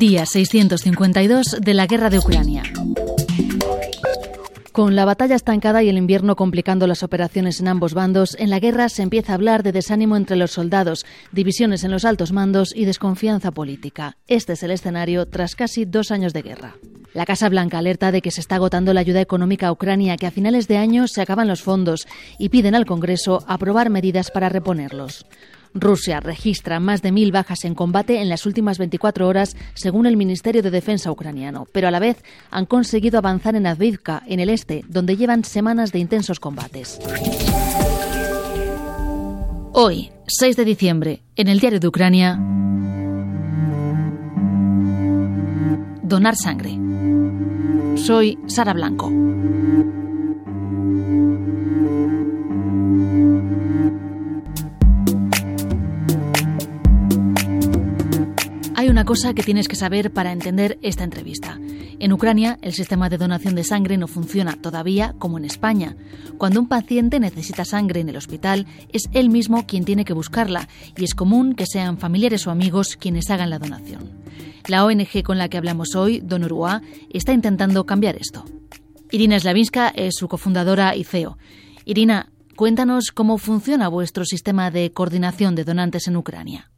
Día 652 de la guerra de Ucrania. Con la batalla estancada y el invierno complicando las operaciones en ambos bandos, en la guerra se empieza a hablar de desánimo entre los soldados, divisiones en los altos mandos y desconfianza política. Este es el escenario tras casi dos años de guerra. La Casa Blanca alerta de que se está agotando la ayuda económica a Ucrania, que a finales de año se acaban los fondos y piden al Congreso aprobar medidas para reponerlos. Rusia registra más de mil bajas en combate en las últimas 24 horas, según el Ministerio de Defensa ucraniano, pero a la vez han conseguido avanzar en Avdiivka, en el este, donde llevan semanas de intensos combates. Hoy, 6 de diciembre, en el diario de Ucrania, donar sangre. Soy Sara Blanco. Cosa que tienes que saber para entender esta entrevista. En Ucrania, el sistema de donación de sangre no funciona todavía como en España. Cuando un paciente necesita sangre en el hospital, es él mismo quien tiene que buscarla y es común que sean familiares o amigos quienes hagan la donación. La ONG con la que hablamos hoy, Donorua, está intentando cambiar esto. Irina Slavinska es su cofundadora y CEO. Irina, cuéntanos cómo funciona vuestro sistema de coordinación de donantes en Ucrania.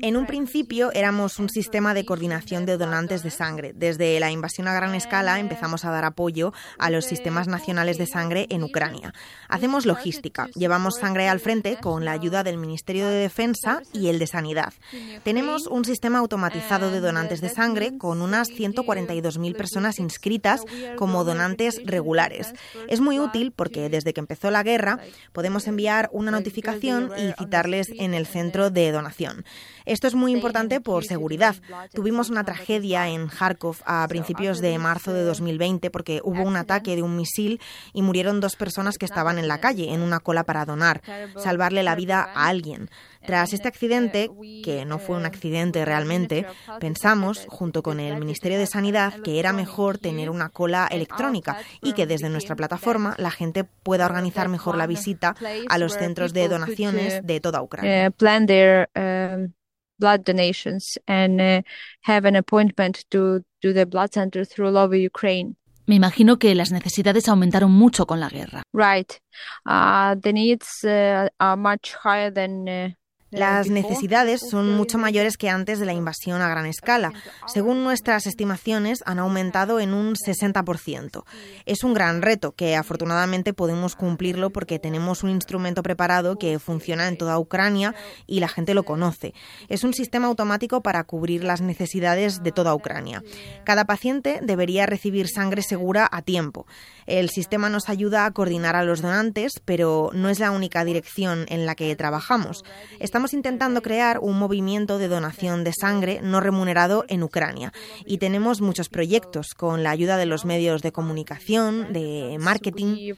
En un principio éramos un sistema de coordinación de donantes de sangre. Desde la invasión a gran escala empezamos a dar apoyo a los sistemas nacionales de sangre en Ucrania. Hacemos logística, llevamos sangre al frente con la ayuda del Ministerio de Defensa y el de Sanidad. Tenemos un sistema automatizado de donantes de sangre con unas 142.000 personas inscritas como donantes regulares. Es muy útil porque desde que empezó la guerra podemos enviar una notificación y citarles en el centro de donación. Esto es muy importante por seguridad. Tuvimos una tragedia en Kharkov a principios de marzo de 2020 porque hubo un ataque de un misil y murieron dos personas que estaban en la calle, en una cola para donar, salvarle la vida a alguien. Tras este accidente, que no fue un accidente realmente, pensamos, junto con el Ministerio de Sanidad, que era mejor tener una cola electrónica y que desde nuestra plataforma la gente pueda organizar mejor la visita a los centros de donaciones de toda Ucrania. blood donations and uh, have an appointment to do the blood center through all over Ukraine. Me imagino que las necesidades aumentaron mucho con la guerra. Right. Uh, the needs uh, are much higher than uh, las necesidades son mucho mayores que antes de la invasión a gran escala. Según nuestras estimaciones, han aumentado en un 60%. Es un gran reto que afortunadamente podemos cumplirlo porque tenemos un instrumento preparado que funciona en toda Ucrania y la gente lo conoce. Es un sistema automático para cubrir las necesidades de toda Ucrania. Cada paciente debería recibir sangre segura a tiempo. El sistema nos ayuda a coordinar a los donantes, pero no es la única dirección en la que trabajamos. Estamos estamos intentando crear un movimiento de donación de sangre no remunerado en Ucrania y tenemos muchos proyectos con la ayuda de los medios de comunicación, de marketing.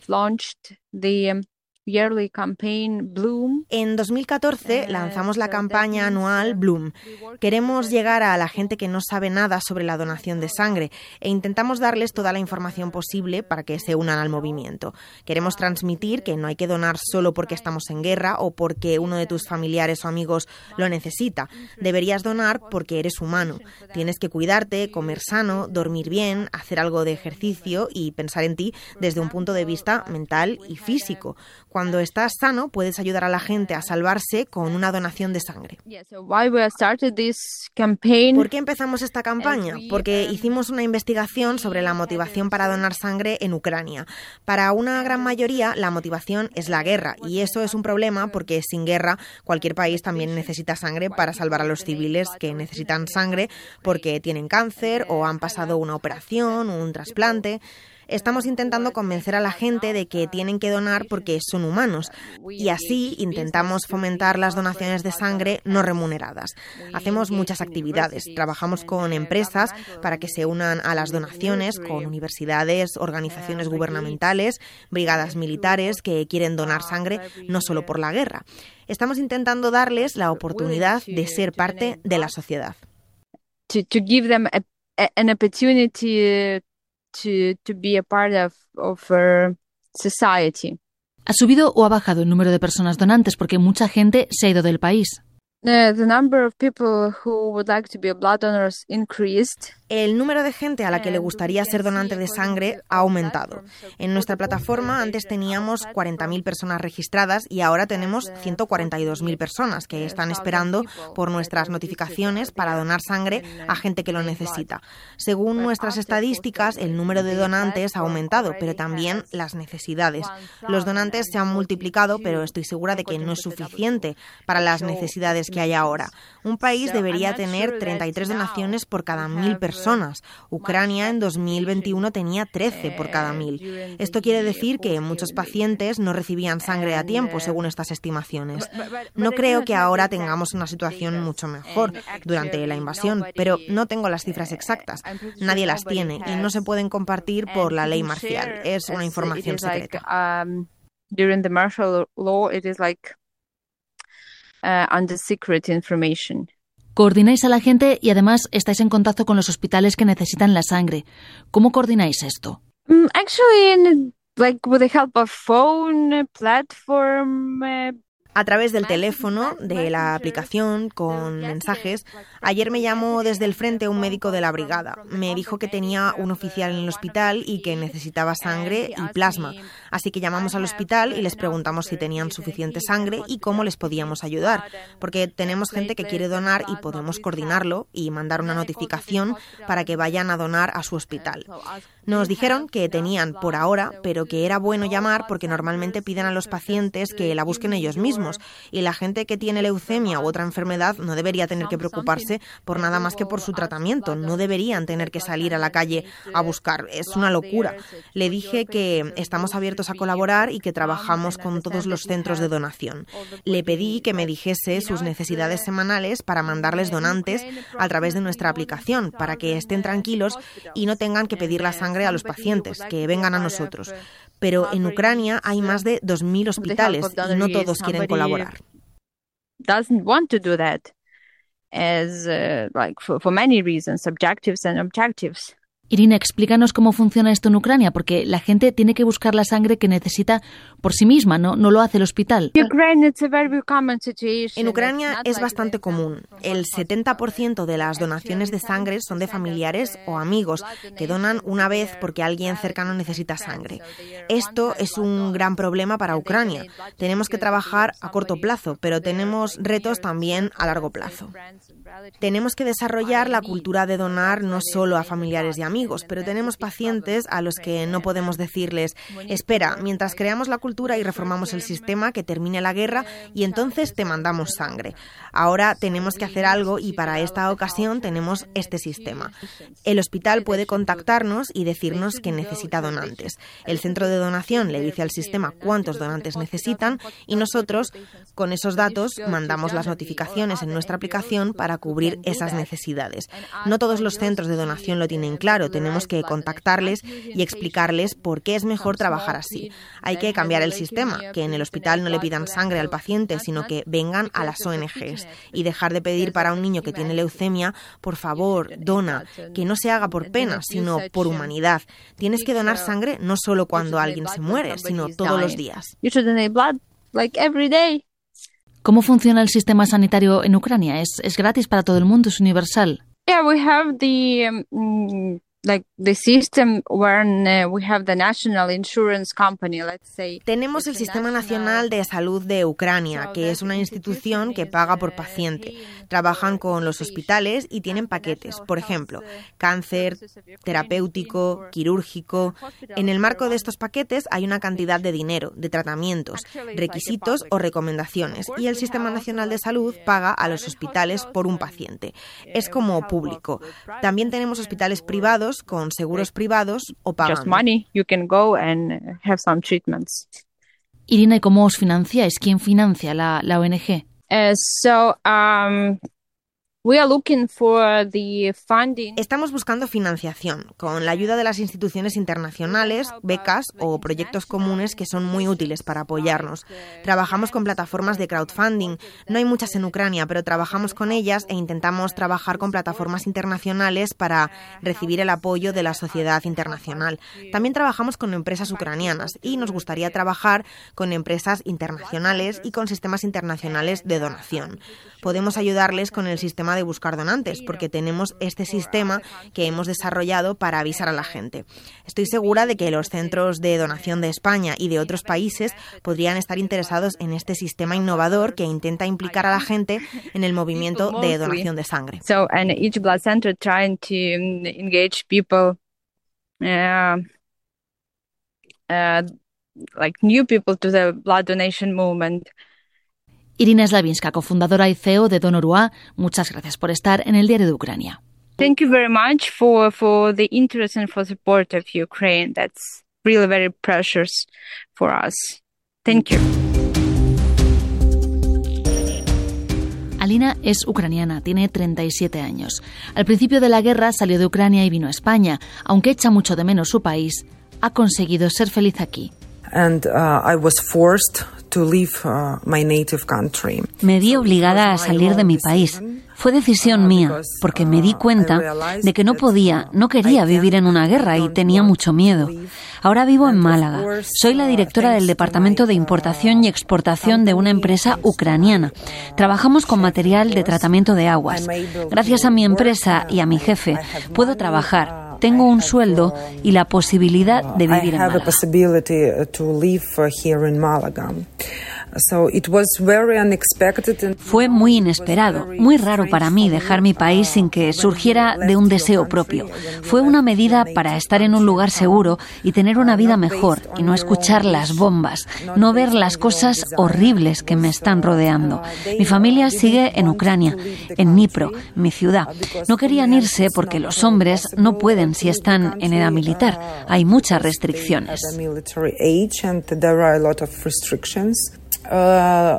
En 2014 lanzamos la campaña anual Bloom. Queremos llegar a la gente que no sabe nada sobre la donación de sangre e intentamos darles toda la información posible para que se unan al movimiento. Queremos transmitir que no hay que donar solo porque estamos en guerra o porque uno de tus familiares o amigos lo necesita. Deberías donar porque eres humano. Tienes que cuidarte, comer sano, dormir bien, hacer algo de ejercicio y pensar en ti desde un punto de vista mental y físico cuando estás sano, puedes ayudar a la gente a salvarse con una donación de sangre. ¿Por qué empezamos esta campaña? Porque hicimos una investigación sobre la motivación para donar sangre en Ucrania. Para una gran mayoría, la motivación es la guerra, y eso es un problema porque sin guerra cualquier país también necesita sangre para salvar a los civiles que necesitan sangre porque tienen cáncer o han pasado una operación o un trasplante. Estamos intentando convencer a la gente de que tienen que donar porque son humanos y así intentamos fomentar las donaciones de sangre no remuneradas. Hacemos muchas actividades, trabajamos con empresas para que se unan a las donaciones, con universidades, organizaciones gubernamentales, brigadas militares que quieren donar sangre no solo por la guerra. Estamos intentando darles la oportunidad de ser parte de la sociedad. ¿Ha subido o ha bajado el número de personas donantes porque mucha gente se ha ido del país? the number of people who would like to be blood donors increased. El número de gente a la que le gustaría ser donante de sangre ha aumentado. En nuestra plataforma antes teníamos 40.000 personas registradas y ahora tenemos 142.000 personas que están esperando por nuestras notificaciones para donar sangre a gente que lo necesita. Según nuestras estadísticas, el número de donantes ha aumentado, pero también las necesidades. Los donantes se han multiplicado, pero estoy segura de que no es suficiente para las necesidades que hay ahora. Un país debería tener 33 donaciones por cada mil personas personas. Ucrania en 2021 tenía 13 por cada mil. Esto quiere decir que muchos pacientes no recibían sangre a tiempo, según estas estimaciones. No creo que ahora tengamos una situación mucho mejor durante la invasión, pero no tengo las cifras exactas. Nadie las tiene y no se pueden compartir por la ley marcial. Es una información secreta. During the martial law, it is like uh, under. Coordináis a la gente y además estáis en contacto con los hospitales que necesitan la sangre. ¿Cómo coordináis esto? Mm, actually, like with the help of phone platform, uh, a través del teléfono, de la aplicación, con mensajes. Ayer me llamó desde el frente un médico de la brigada. Me dijo que tenía un oficial en el hospital y que necesitaba sangre y plasma. Así que llamamos al hospital y les preguntamos si tenían suficiente sangre y cómo les podíamos ayudar. Porque tenemos gente que quiere donar y podemos coordinarlo y mandar una notificación para que vayan a donar a su hospital. Nos dijeron que tenían por ahora, pero que era bueno llamar porque normalmente piden a los pacientes que la busquen ellos mismos y la gente que tiene leucemia u otra enfermedad no debería tener que preocuparse por nada más que por su tratamiento. No deberían tener que salir a la calle a buscar. Es una locura. Le dije que estamos abiertos a colaborar y que trabajamos con todos los centros de donación. Le pedí que me dijese sus necesidades semanales para mandarles donantes a través de nuestra aplicación, para que estén tranquilos y no tengan que pedir la sangre a los pacientes, que vengan a nosotros pero en Ucrania hay más de 2.000 hospitales y no todos quieren colaborar. Uh, for many reasons, subjectives and objectives. Irina, explícanos cómo funciona esto en Ucrania, porque la gente tiene que buscar la sangre que necesita por sí misma, no, no lo hace el hospital. En Ucrania es bastante común. El 70% de las donaciones de sangre son de familiares o amigos que donan una vez porque alguien cercano necesita sangre. Esto es un gran problema para Ucrania. Tenemos que trabajar a corto plazo, pero tenemos retos también a largo plazo. Tenemos que desarrollar la cultura de donar no solo a familiares y amigos, pero tenemos pacientes a los que no podemos decirles, espera, mientras creamos la cultura y reformamos el sistema, que termine la guerra y entonces te mandamos sangre. Ahora tenemos que hacer algo y para esta ocasión tenemos este sistema. El hospital puede contactarnos y decirnos que necesita donantes. El centro de donación le dice al sistema cuántos donantes necesitan y nosotros, con esos datos, mandamos las notificaciones en nuestra aplicación para cubrir esas necesidades. No todos los centros de donación lo tienen claro tenemos que contactarles y explicarles por qué es mejor trabajar así. Hay que cambiar el sistema, que en el hospital no le pidan sangre al paciente, sino que vengan a las ONGs y dejar de pedir para un niño que tiene leucemia, por favor, dona, que no se haga por pena, sino por humanidad. Tienes que donar sangre no solo cuando alguien se muere, sino todos los días. ¿Cómo funciona el sistema sanitario en Ucrania? ¿Es, es gratis para todo el mundo? ¿Es universal? Yeah, we have um, tenemos el Sistema Nacional de Salud de Ucrania, que es una institución que paga por paciente. Trabajan con los hospitales y tienen paquetes, por ejemplo, cáncer, terapéutico, quirúrgico. En el marco de estos paquetes hay una cantidad de dinero, de tratamientos, requisitos o recomendaciones, y el Sistema Nacional de Salud paga a los hospitales por un paciente. Es como público. También tenemos hospitales privados con seguros privados o pagando. Just money, you can go and have some treatments. Irina, ¿y cómo os financiáis? ¿Quién financia la, la ONG? Uh, so, um, Estamos buscando financiación con la ayuda de las instituciones internacionales, becas o proyectos comunes que son muy útiles para apoyarnos. Trabajamos con plataformas de crowdfunding. No hay muchas en Ucrania, pero trabajamos con ellas e intentamos trabajar con plataformas internacionales para recibir el apoyo de la sociedad internacional. También trabajamos con empresas ucranianas y nos gustaría trabajar con empresas internacionales y con sistemas internacionales de donación. Podemos ayudarles con el sistema de buscar donantes, porque tenemos este sistema que hemos desarrollado para avisar a la gente. Estoy segura de que los centros de donación de España y de otros países podrían estar interesados en este sistema innovador que intenta implicar a la gente en el movimiento de donación de sangre. So, and each blood center trying to engage people, uh, uh, like new people to the blood donation movement. Irina Slavinska, cofundadora y CEO de Donorua, muchas gracias por estar en el Diario de Ucrania. Thank you very much for, for the interest and for support of Ukraine. That's really very precious for us. Thank you. Alina es ucraniana, tiene 37 años. Al principio de la guerra salió de Ucrania y vino a España. Aunque echa mucho de menos su país, ha conseguido ser feliz aquí. And uh, I was forced me vi obligada a salir de mi país. Fue decisión mía, porque me di cuenta de que no podía, no quería vivir en una guerra y tenía mucho miedo. Ahora vivo en Málaga. Soy la directora del Departamento de Importación y Exportación de una empresa ucraniana. Trabajamos con material de tratamiento de aguas. Gracias a mi empresa y a mi jefe, puedo trabajar tengo un sueldo y la posibilidad de vivir en Málaga. Fue muy inesperado, muy raro para mí dejar mi país sin que surgiera de un deseo propio. Fue una medida para estar en un lugar seguro y tener una vida mejor y no escuchar las bombas, no ver las cosas horribles que me están rodeando. Mi familia sigue en Ucrania, en Dnipro, mi ciudad. No querían irse porque los hombres no pueden si están en edad militar. Hay muchas restricciones. Uh,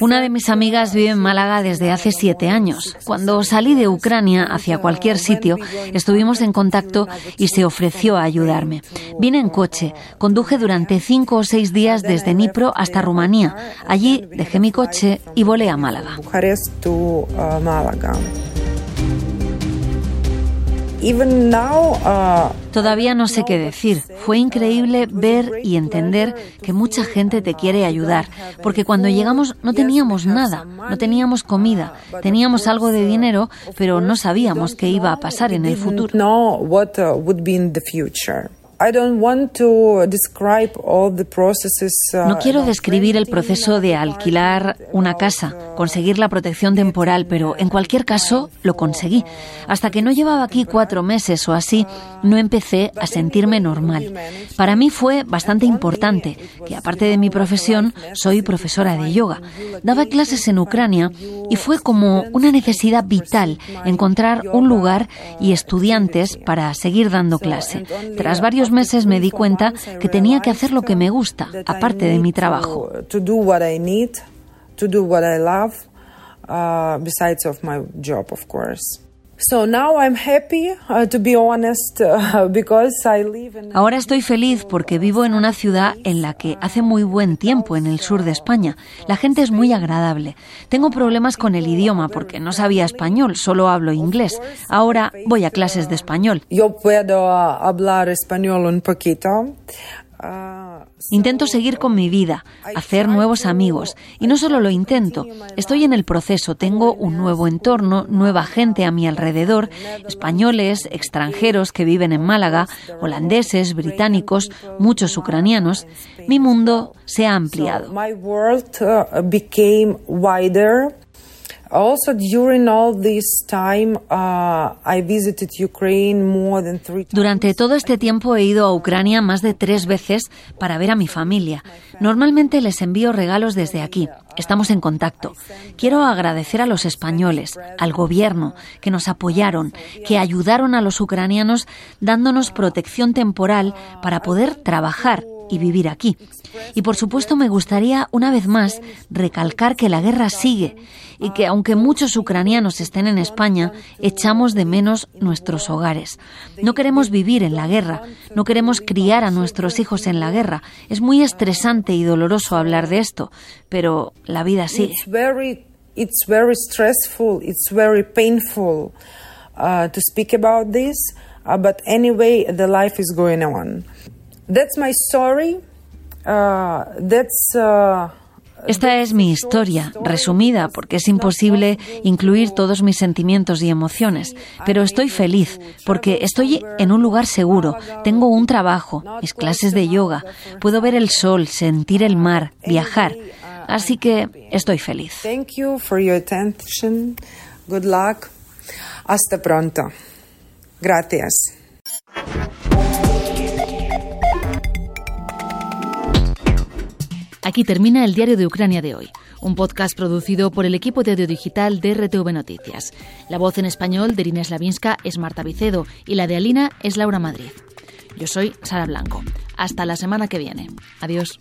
Una de mis amigas vive en Málaga desde hace siete años. Cuando salí de Ucrania hacia cualquier sitio, estuvimos en contacto y se ofreció a ayudarme. Vine en coche, conduje durante cinco o seis días desde Dnipro hasta Rumanía. Allí dejé mi coche y volé a Málaga. Uh, Todavía no sé qué decir. Fue increíble ver y entender que mucha gente te quiere ayudar, porque cuando llegamos no teníamos nada, no teníamos comida, teníamos algo de dinero, pero no sabíamos qué iba a pasar en el futuro. No quiero describir el proceso de alquilar una casa, conseguir la protección temporal, pero en cualquier caso lo conseguí. Hasta que no llevaba aquí cuatro meses o así, no empecé a sentirme normal. Para mí fue bastante importante que, aparte de mi profesión, soy profesora de yoga. Daba clases en Ucrania y fue como una necesidad vital encontrar un lugar y estudiantes para seguir dando clase. Tras varios meses me di cuenta que tenía que hacer lo que me gusta, aparte de mi trabajo. Ahora estoy feliz porque vivo en una ciudad en la que hace muy buen tiempo en el sur de España. La gente es muy agradable. Tengo problemas con el idioma porque no sabía español, solo hablo inglés. Ahora voy a clases de español. Yo puedo hablar español un poquito. Intento seguir con mi vida, hacer nuevos amigos. Y no solo lo intento, estoy en el proceso. Tengo un nuevo entorno, nueva gente a mi alrededor, españoles, extranjeros que viven en Málaga, holandeses, británicos, muchos ucranianos. Mi mundo se ha ampliado. Durante todo este tiempo he ido a Ucrania más de tres veces para ver a mi familia. Normalmente les envío regalos desde aquí. Estamos en contacto. Quiero agradecer a los españoles, al gobierno, que nos apoyaron, que ayudaron a los ucranianos dándonos protección temporal para poder trabajar y vivir aquí. Y por supuesto me gustaría una vez más recalcar que la guerra sigue y que aunque muchos ucranianos estén en España, echamos de menos nuestros hogares. No queremos vivir en la guerra, no queremos criar a nuestros hijos en la guerra. Es muy estresante y doloroso hablar de esto, pero la vida sigue. It's very, stressful, it's very painful uh, to speak about this, uh, but anyway, the life is going on. That's my story. Uh, that's uh, esta es mi historia, resumida, porque es imposible incluir todos mis sentimientos y emociones, pero estoy feliz, porque estoy en un lugar seguro, tengo un trabajo, mis clases de yoga, puedo ver el sol, sentir el mar, viajar, así que estoy feliz. Thank you for your attention. Good luck. Hasta pronto. Gracias. Aquí termina el Diario de Ucrania de hoy, un podcast producido por el equipo de audio digital de RTV Noticias. La voz en español de Irina Slavinska es Marta Vicedo y la de Alina es Laura Madrid. Yo soy Sara Blanco. Hasta la semana que viene. Adiós.